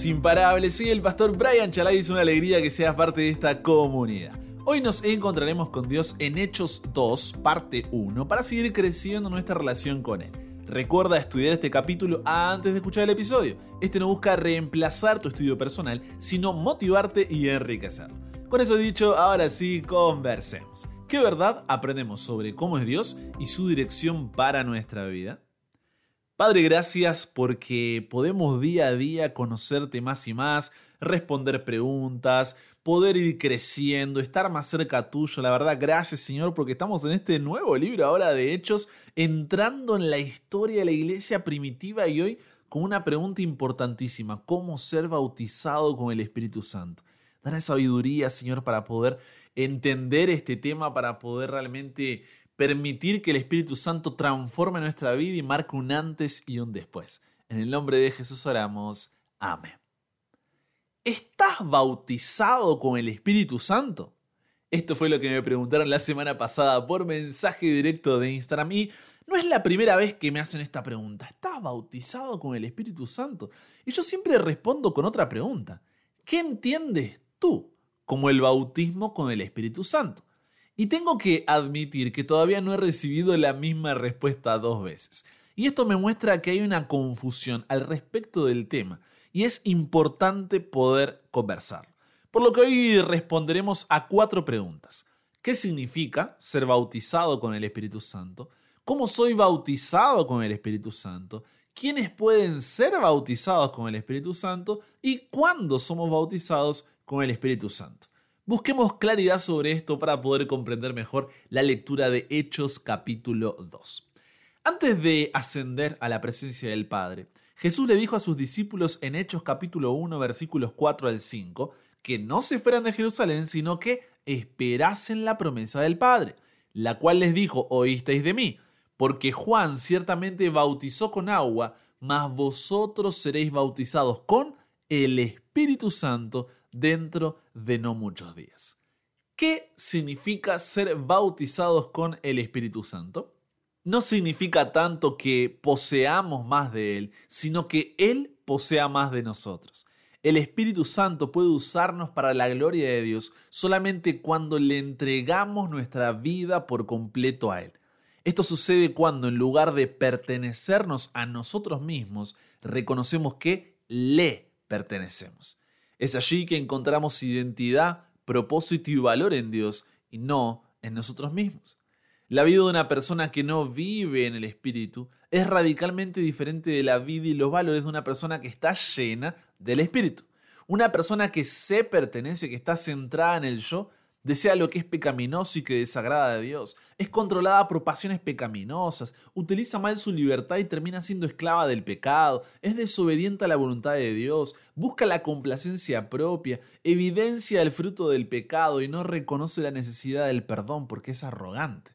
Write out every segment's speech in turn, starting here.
imparables. Soy el pastor Brian Chalai es una alegría que seas parte de esta comunidad. Hoy nos encontraremos con Dios en Hechos 2, parte 1, para seguir creciendo nuestra relación con Él. Recuerda estudiar este capítulo antes de escuchar el episodio. Este no busca reemplazar tu estudio personal, sino motivarte y enriquecerlo. Con eso dicho, ahora sí, conversemos. ¿Qué verdad aprendemos sobre cómo es Dios y su dirección para nuestra vida? Padre, gracias porque podemos día a día conocerte más y más, responder preguntas, poder ir creciendo, estar más cerca tuyo. La verdad, gracias Señor porque estamos en este nuevo libro ahora de Hechos, entrando en la historia de la iglesia primitiva y hoy con una pregunta importantísima, ¿cómo ser bautizado con el Espíritu Santo? Dale sabiduría, Señor, para poder entender este tema, para poder realmente permitir que el Espíritu Santo transforme nuestra vida y marque un antes y un después. En el nombre de Jesús oramos. Amén. ¿Estás bautizado con el Espíritu Santo? Esto fue lo que me preguntaron la semana pasada por mensaje directo de Instagram y no es la primera vez que me hacen esta pregunta. ¿Estás bautizado con el Espíritu Santo? Y yo siempre respondo con otra pregunta. ¿Qué entiendes tú como el bautismo con el Espíritu Santo? Y tengo que admitir que todavía no he recibido la misma respuesta dos veces. Y esto me muestra que hay una confusión al respecto del tema y es importante poder conversar. Por lo que hoy responderemos a cuatro preguntas. ¿Qué significa ser bautizado con el Espíritu Santo? ¿Cómo soy bautizado con el Espíritu Santo? ¿Quiénes pueden ser bautizados con el Espíritu Santo? ¿Y cuándo somos bautizados con el Espíritu Santo? Busquemos claridad sobre esto para poder comprender mejor la lectura de Hechos capítulo 2. Antes de ascender a la presencia del Padre, Jesús le dijo a sus discípulos en Hechos capítulo 1 versículos 4 al 5 que no se fueran de Jerusalén, sino que esperasen la promesa del Padre, la cual les dijo, oísteis de mí, porque Juan ciertamente bautizó con agua, mas vosotros seréis bautizados con el Espíritu Santo dentro de no muchos días. ¿Qué significa ser bautizados con el Espíritu Santo? No significa tanto que poseamos más de Él, sino que Él posea más de nosotros. El Espíritu Santo puede usarnos para la gloria de Dios solamente cuando le entregamos nuestra vida por completo a Él. Esto sucede cuando en lugar de pertenecernos a nosotros mismos, reconocemos que le pertenecemos. Es allí que encontramos identidad, propósito y valor en Dios y no en nosotros mismos. La vida de una persona que no vive en el Espíritu es radicalmente diferente de la vida y los valores de una persona que está llena del Espíritu. Una persona que se pertenece, que está centrada en el yo, desea lo que es pecaminoso y que desagrada a Dios, es controlada por pasiones pecaminosas, utiliza mal su libertad y termina siendo esclava del pecado, es desobediente a la voluntad de Dios, busca la complacencia propia, evidencia el fruto del pecado y no reconoce la necesidad del perdón porque es arrogante.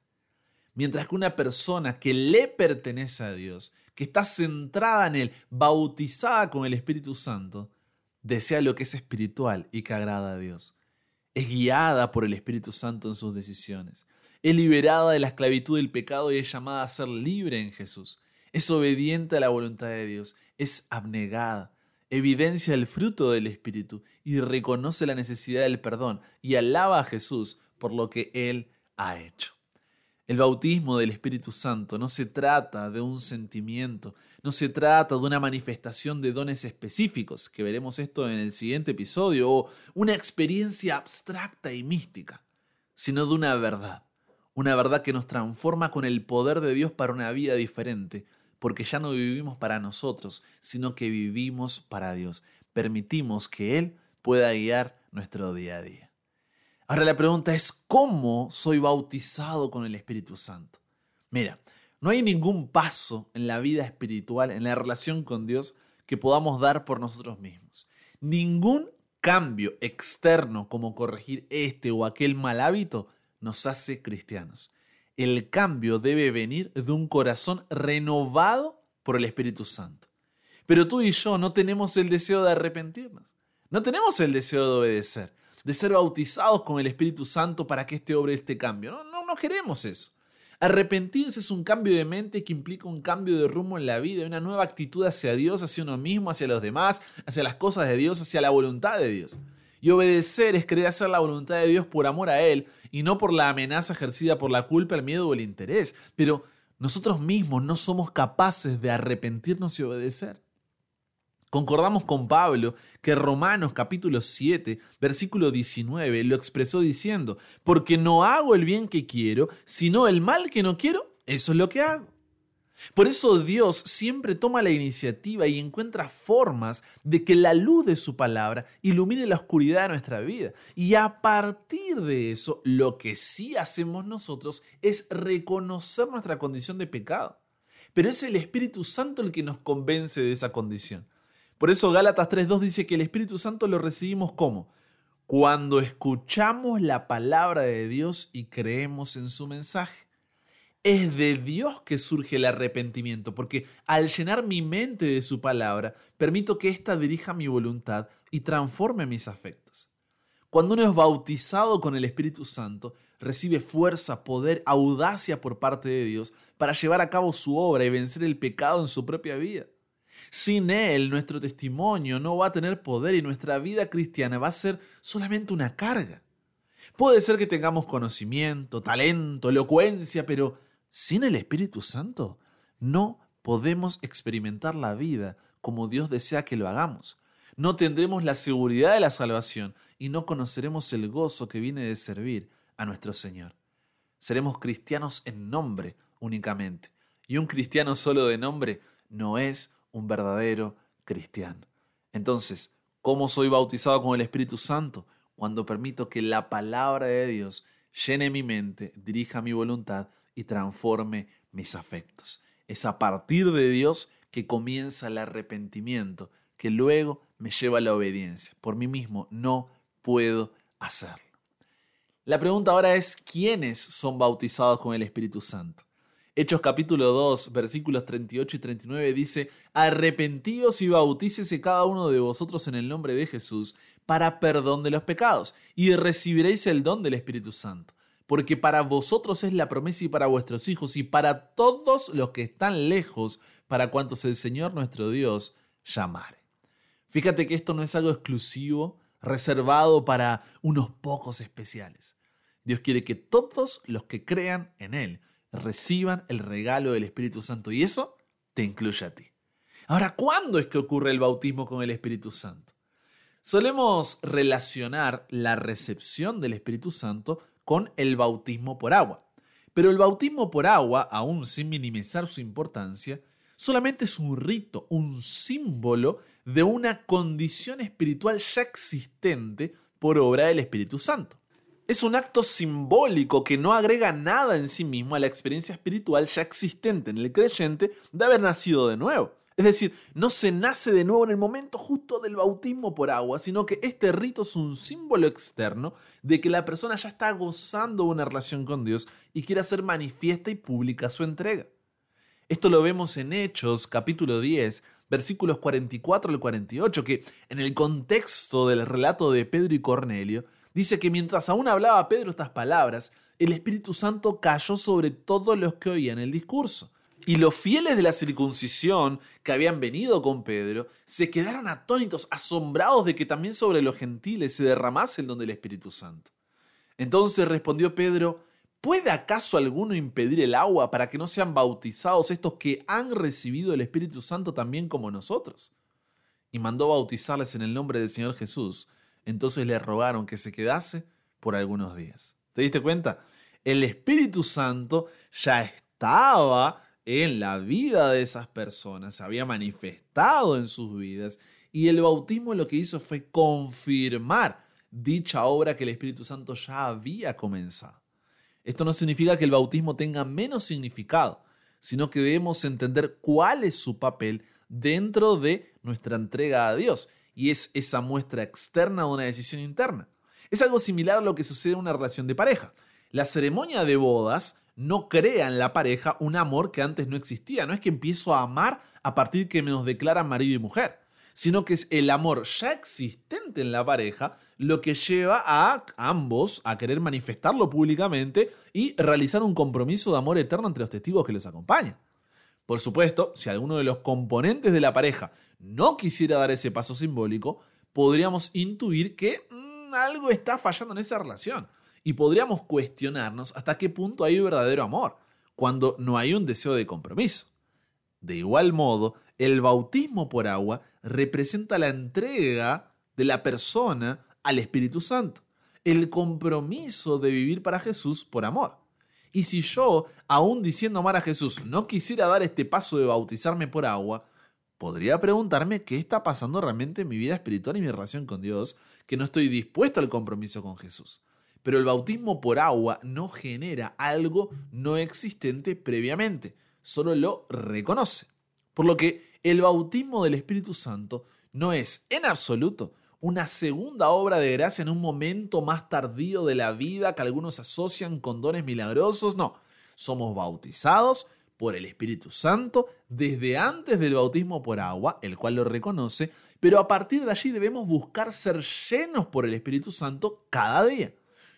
Mientras que una persona que le pertenece a Dios, que está centrada en Él, bautizada con el Espíritu Santo, desea lo que es espiritual y que agrada a Dios es guiada por el Espíritu Santo en sus decisiones. Es liberada de la esclavitud del pecado y es llamada a ser libre en Jesús. Es obediente a la voluntad de Dios. Es abnegada. Evidencia el fruto del Espíritu y reconoce la necesidad del perdón y alaba a Jesús por lo que Él ha hecho. El bautismo del Espíritu Santo no se trata de un sentimiento, no se trata de una manifestación de dones específicos, que veremos esto en el siguiente episodio, o una experiencia abstracta y mística, sino de una verdad, una verdad que nos transforma con el poder de Dios para una vida diferente, porque ya no vivimos para nosotros, sino que vivimos para Dios. Permitimos que Él pueda guiar nuestro día a día. Ahora la pregunta es, ¿cómo soy bautizado con el Espíritu Santo? Mira, no hay ningún paso en la vida espiritual, en la relación con Dios, que podamos dar por nosotros mismos. Ningún cambio externo como corregir este o aquel mal hábito nos hace cristianos. El cambio debe venir de un corazón renovado por el Espíritu Santo. Pero tú y yo no tenemos el deseo de arrepentirnos. No tenemos el deseo de obedecer de ser bautizados con el Espíritu Santo para que este obre este cambio. No, no, no queremos eso. Arrepentirse es un cambio de mente que implica un cambio de rumbo en la vida, una nueva actitud hacia Dios, hacia uno mismo, hacia los demás, hacia las cosas de Dios, hacia la voluntad de Dios. Y obedecer es querer hacer la voluntad de Dios por amor a Él y no por la amenaza ejercida por la culpa, el miedo o el interés. Pero nosotros mismos no somos capaces de arrepentirnos y obedecer. Concordamos con Pablo que Romanos capítulo 7, versículo 19 lo expresó diciendo, porque no hago el bien que quiero, sino el mal que no quiero, eso es lo que hago. Por eso Dios siempre toma la iniciativa y encuentra formas de que la luz de su palabra ilumine la oscuridad de nuestra vida. Y a partir de eso, lo que sí hacemos nosotros es reconocer nuestra condición de pecado. Pero es el Espíritu Santo el que nos convence de esa condición. Por eso Gálatas 3.2 dice que el Espíritu Santo lo recibimos como cuando escuchamos la palabra de Dios y creemos en su mensaje. Es de Dios que surge el arrepentimiento, porque al llenar mi mente de su palabra, permito que ésta dirija mi voluntad y transforme mis afectos. Cuando uno es bautizado con el Espíritu Santo, recibe fuerza, poder, audacia por parte de Dios para llevar a cabo su obra y vencer el pecado en su propia vida. Sin Él, nuestro testimonio no va a tener poder y nuestra vida cristiana va a ser solamente una carga. Puede ser que tengamos conocimiento, talento, elocuencia, pero sin el Espíritu Santo no podemos experimentar la vida como Dios desea que lo hagamos. No tendremos la seguridad de la salvación y no conoceremos el gozo que viene de servir a nuestro Señor. Seremos cristianos en nombre únicamente. Y un cristiano solo de nombre no es un verdadero cristiano. Entonces, ¿cómo soy bautizado con el Espíritu Santo? Cuando permito que la palabra de Dios llene mi mente, dirija mi voluntad y transforme mis afectos. Es a partir de Dios que comienza el arrepentimiento, que luego me lleva a la obediencia. Por mí mismo no puedo hacerlo. La pregunta ahora es, ¿quiénes son bautizados con el Espíritu Santo? Hechos capítulo 2, versículos 38 y 39 dice, Arrepentíos y bautícese cada uno de vosotros en el nombre de Jesús para perdón de los pecados, y recibiréis el don del Espíritu Santo, porque para vosotros es la promesa y para vuestros hijos y para todos los que están lejos, para cuantos el Señor nuestro Dios llamare. Fíjate que esto no es algo exclusivo, reservado para unos pocos especiales. Dios quiere que todos los que crean en Él, reciban el regalo del Espíritu Santo y eso te incluye a ti. Ahora, ¿cuándo es que ocurre el bautismo con el Espíritu Santo? Solemos relacionar la recepción del Espíritu Santo con el bautismo por agua. Pero el bautismo por agua, aún sin minimizar su importancia, solamente es un rito, un símbolo de una condición espiritual ya existente por obra del Espíritu Santo es un acto simbólico que no agrega nada en sí mismo a la experiencia espiritual ya existente en el creyente de haber nacido de nuevo. Es decir, no se nace de nuevo en el momento justo del bautismo por agua, sino que este rito es un símbolo externo de que la persona ya está gozando una relación con Dios y quiere hacer manifiesta y pública su entrega. Esto lo vemos en Hechos capítulo 10, versículos 44 al 48, que en el contexto del relato de Pedro y Cornelio Dice que mientras aún hablaba Pedro estas palabras, el Espíritu Santo cayó sobre todos los que oían el discurso. Y los fieles de la circuncisión que habían venido con Pedro se quedaron atónitos, asombrados de que también sobre los gentiles se derramase el don del Espíritu Santo. Entonces respondió Pedro, ¿puede acaso alguno impedir el agua para que no sean bautizados estos que han recibido el Espíritu Santo también como nosotros? Y mandó bautizarles en el nombre del Señor Jesús entonces le rogaron que se quedase por algunos días. ¿Te diste cuenta? El Espíritu Santo ya estaba en la vida de esas personas, se había manifestado en sus vidas y el bautismo lo que hizo fue confirmar dicha obra que el Espíritu Santo ya había comenzado. Esto no significa que el bautismo tenga menos significado, sino que debemos entender cuál es su papel dentro de nuestra entrega a Dios y es esa muestra externa de una decisión interna. Es algo similar a lo que sucede en una relación de pareja. La ceremonia de bodas no crea en la pareja un amor que antes no existía. No es que empiezo a amar a partir que nos declaran marido y mujer, sino que es el amor ya existente en la pareja lo que lleva a ambos a querer manifestarlo públicamente y realizar un compromiso de amor eterno entre los testigos que los acompañan. Por supuesto, si alguno de los componentes de la pareja no quisiera dar ese paso simbólico, podríamos intuir que mm, algo está fallando en esa relación y podríamos cuestionarnos hasta qué punto hay verdadero amor, cuando no hay un deseo de compromiso. De igual modo, el bautismo por agua representa la entrega de la persona al Espíritu Santo, el compromiso de vivir para Jesús por amor. Y si yo, aún diciendo amar a Jesús, no quisiera dar este paso de bautizarme por agua, podría preguntarme qué está pasando realmente en mi vida espiritual y mi relación con Dios, que no estoy dispuesto al compromiso con Jesús. Pero el bautismo por agua no genera algo no existente previamente, solo lo reconoce. Por lo que el bautismo del Espíritu Santo no es en absoluto una segunda obra de gracia en un momento más tardío de la vida que algunos asocian con dones milagrosos. No, somos bautizados por el Espíritu Santo desde antes del bautismo por agua, el cual lo reconoce, pero a partir de allí debemos buscar ser llenos por el Espíritu Santo cada día.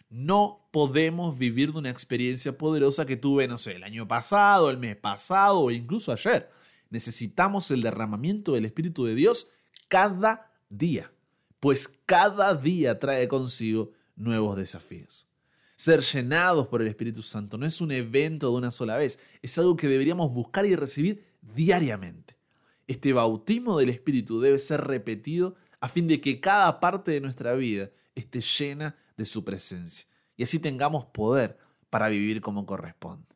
No podemos vivir de una experiencia poderosa que tuve, no sé, el año pasado, el mes pasado o incluso ayer. Necesitamos el derramamiento del Espíritu de Dios cada día pues cada día trae consigo nuevos desafíos. Ser llenados por el Espíritu Santo no es un evento de una sola vez, es algo que deberíamos buscar y recibir diariamente. Este bautismo del Espíritu debe ser repetido a fin de que cada parte de nuestra vida esté llena de su presencia y así tengamos poder para vivir como corresponde.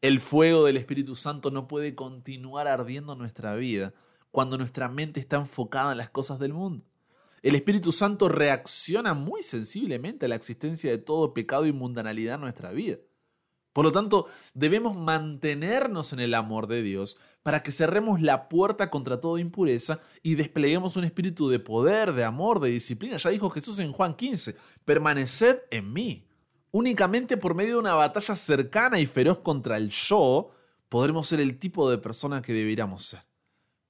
El fuego del Espíritu Santo no puede continuar ardiendo en nuestra vida cuando nuestra mente está enfocada en las cosas del mundo. El Espíritu Santo reacciona muy sensiblemente a la existencia de todo pecado y mundanalidad en nuestra vida. Por lo tanto, debemos mantenernos en el amor de Dios para que cerremos la puerta contra toda impureza y despleguemos un espíritu de poder, de amor, de disciplina. Ya dijo Jesús en Juan 15, permaneced en mí. Únicamente por medio de una batalla cercana y feroz contra el yo, podremos ser el tipo de persona que deberíamos ser.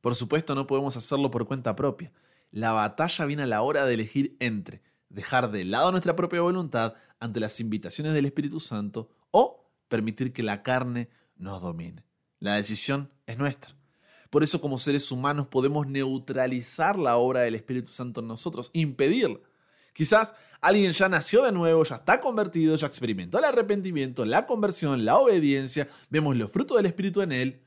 Por supuesto, no podemos hacerlo por cuenta propia la batalla viene a la hora de elegir entre dejar de lado nuestra propia voluntad ante las invitaciones del Espíritu Santo o permitir que la carne nos domine. La decisión es nuestra. Por eso como seres humanos podemos neutralizar la obra del Espíritu Santo en nosotros, impedirla. Quizás alguien ya nació de nuevo, ya está convertido, ya experimentó el arrepentimiento, la conversión, la obediencia, vemos los frutos del Espíritu en él,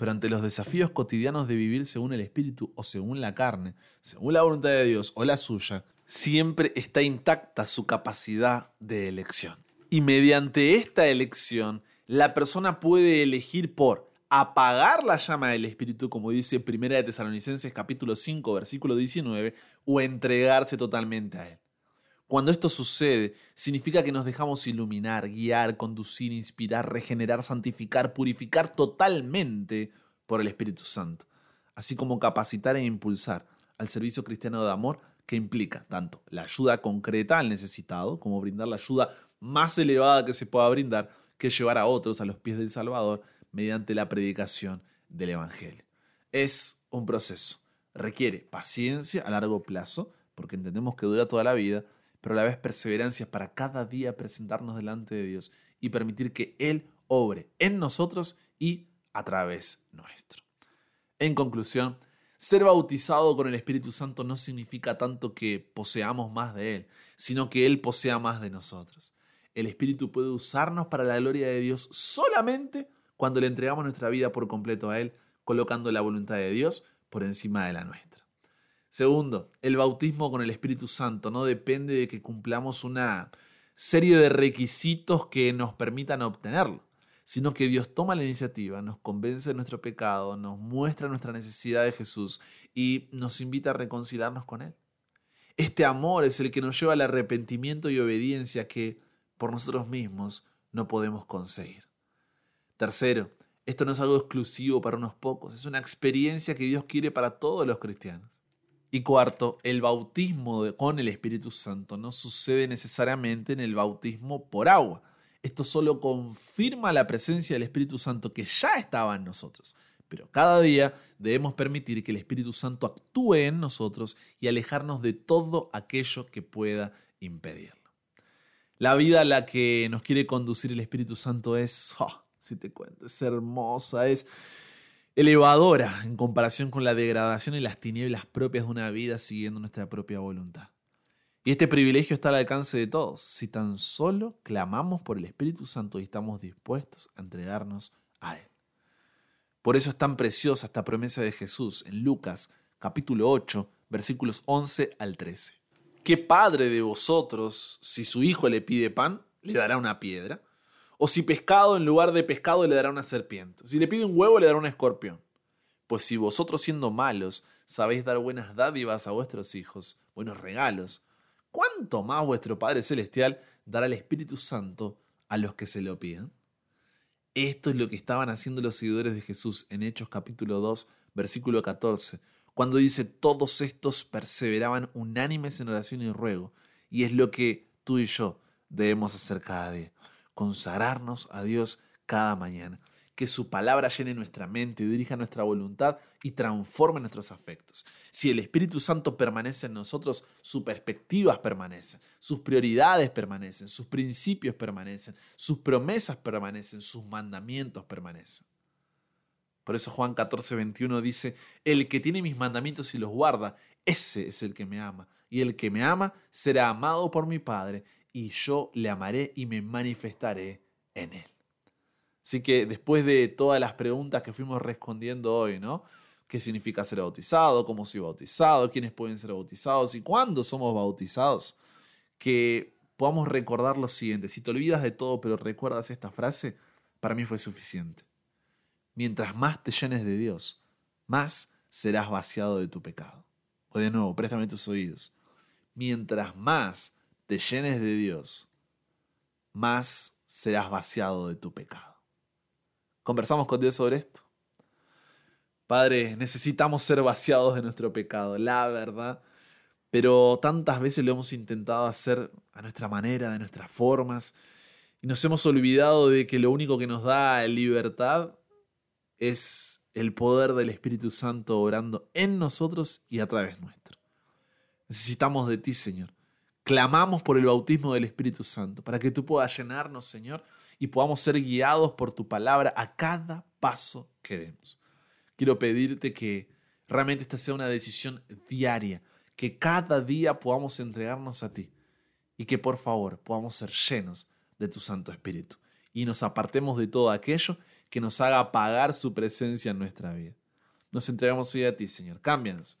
pero ante los desafíos cotidianos de vivir según el Espíritu o según la carne, según la voluntad de Dios o la suya, siempre está intacta su capacidad de elección. Y mediante esta elección, la persona puede elegir por apagar la llama del Espíritu, como dice 1 de Tesalonicenses capítulo 5, versículo 19, o entregarse totalmente a Él. Cuando esto sucede, significa que nos dejamos iluminar, guiar, conducir, inspirar, regenerar, santificar, purificar totalmente por el Espíritu Santo, así como capacitar e impulsar al servicio cristiano de amor que implica tanto la ayuda concreta al necesitado, como brindar la ayuda más elevada que se pueda brindar, que llevar a otros a los pies del Salvador mediante la predicación del Evangelio. Es un proceso, requiere paciencia a largo plazo, porque entendemos que dura toda la vida, pero a la vez perseverancia para cada día presentarnos delante de Dios y permitir que Él obre en nosotros y a través nuestro. En conclusión, ser bautizado con el Espíritu Santo no significa tanto que poseamos más de Él, sino que Él posea más de nosotros. El Espíritu puede usarnos para la gloria de Dios solamente cuando le entregamos nuestra vida por completo a Él, colocando la voluntad de Dios por encima de la nuestra. Segundo, el bautismo con el Espíritu Santo no depende de que cumplamos una serie de requisitos que nos permitan obtenerlo, sino que Dios toma la iniciativa, nos convence de nuestro pecado, nos muestra nuestra necesidad de Jesús y nos invita a reconciliarnos con Él. Este amor es el que nos lleva al arrepentimiento y obediencia que por nosotros mismos no podemos conseguir. Tercero, esto no es algo exclusivo para unos pocos, es una experiencia que Dios quiere para todos los cristianos. Y cuarto, el bautismo con el Espíritu Santo no sucede necesariamente en el bautismo por agua. Esto solo confirma la presencia del Espíritu Santo que ya estaba en nosotros, Pero cada día debemos permitir que el Espíritu Santo actúe en nosotros y alejarnos de todo aquello que pueda impedirlo. La vida a la que nos quiere conducir el Espíritu Santo es, oh, si te cuento, es hermosa, es elevadora en comparación con la degradación y las tinieblas propias de una vida siguiendo nuestra propia voluntad. Y este privilegio está al alcance de todos, si tan solo clamamos por el Espíritu Santo y estamos dispuestos a entregarnos a Él. Por eso es tan preciosa esta promesa de Jesús en Lucas capítulo 8, versículos 11 al 13. ¿Qué padre de vosotros, si su hijo le pide pan, le dará una piedra? ¿O si pescado en lugar de pescado le dará una serpiente? Si le pide un huevo le dará un escorpión. Pues si vosotros siendo malos sabéis dar buenas dádivas a vuestros hijos, buenos regalos, ¿cuánto más vuestro Padre Celestial dará el Espíritu Santo a los que se lo piden? Esto es lo que estaban haciendo los seguidores de Jesús en Hechos capítulo 2, versículo 14, cuando dice, todos estos perseveraban unánimes en oración y ruego, y es lo que tú y yo debemos hacer cada día, consagrarnos a Dios cada mañana que su palabra llene nuestra mente, dirija nuestra voluntad y transforme nuestros afectos. Si el Espíritu Santo permanece en nosotros, sus perspectivas permanecen, sus prioridades permanecen, sus principios permanecen, sus promesas permanecen, sus mandamientos permanecen. Por eso Juan 14, 21 dice, el que tiene mis mandamientos y los guarda, ese es el que me ama. Y el que me ama será amado por mi Padre, y yo le amaré y me manifestaré en él. Así que después de todas las preguntas que fuimos respondiendo hoy, ¿no? ¿Qué significa ser bautizado? ¿Cómo soy bautizado? ¿Quiénes pueden ser bautizados? ¿Y cuándo somos bautizados? Que podamos recordar lo siguiente. Si te olvidas de todo pero recuerdas esta frase, para mí fue suficiente. Mientras más te llenes de Dios, más serás vaciado de tu pecado. O de nuevo, préstame tus oídos. Mientras más te llenes de Dios, más serás vaciado de tu pecado. Conversamos con Dios sobre esto. Padre, necesitamos ser vaciados de nuestro pecado, la verdad. Pero tantas veces lo hemos intentado hacer a nuestra manera, de nuestras formas, y nos hemos olvidado de que lo único que nos da libertad es el poder del Espíritu Santo orando en nosotros y a través nuestro. Necesitamos de ti, Señor. Clamamos por el bautismo del Espíritu Santo, para que tú puedas llenarnos, Señor, y podamos ser guiados por tu palabra a cada paso que demos. Quiero pedirte que realmente esta sea una decisión diaria, que cada día podamos entregarnos a ti y que por favor podamos ser llenos de tu Santo Espíritu y nos apartemos de todo aquello que nos haga apagar su presencia en nuestra vida. Nos entregamos hoy a ti, Señor. Cámbianos,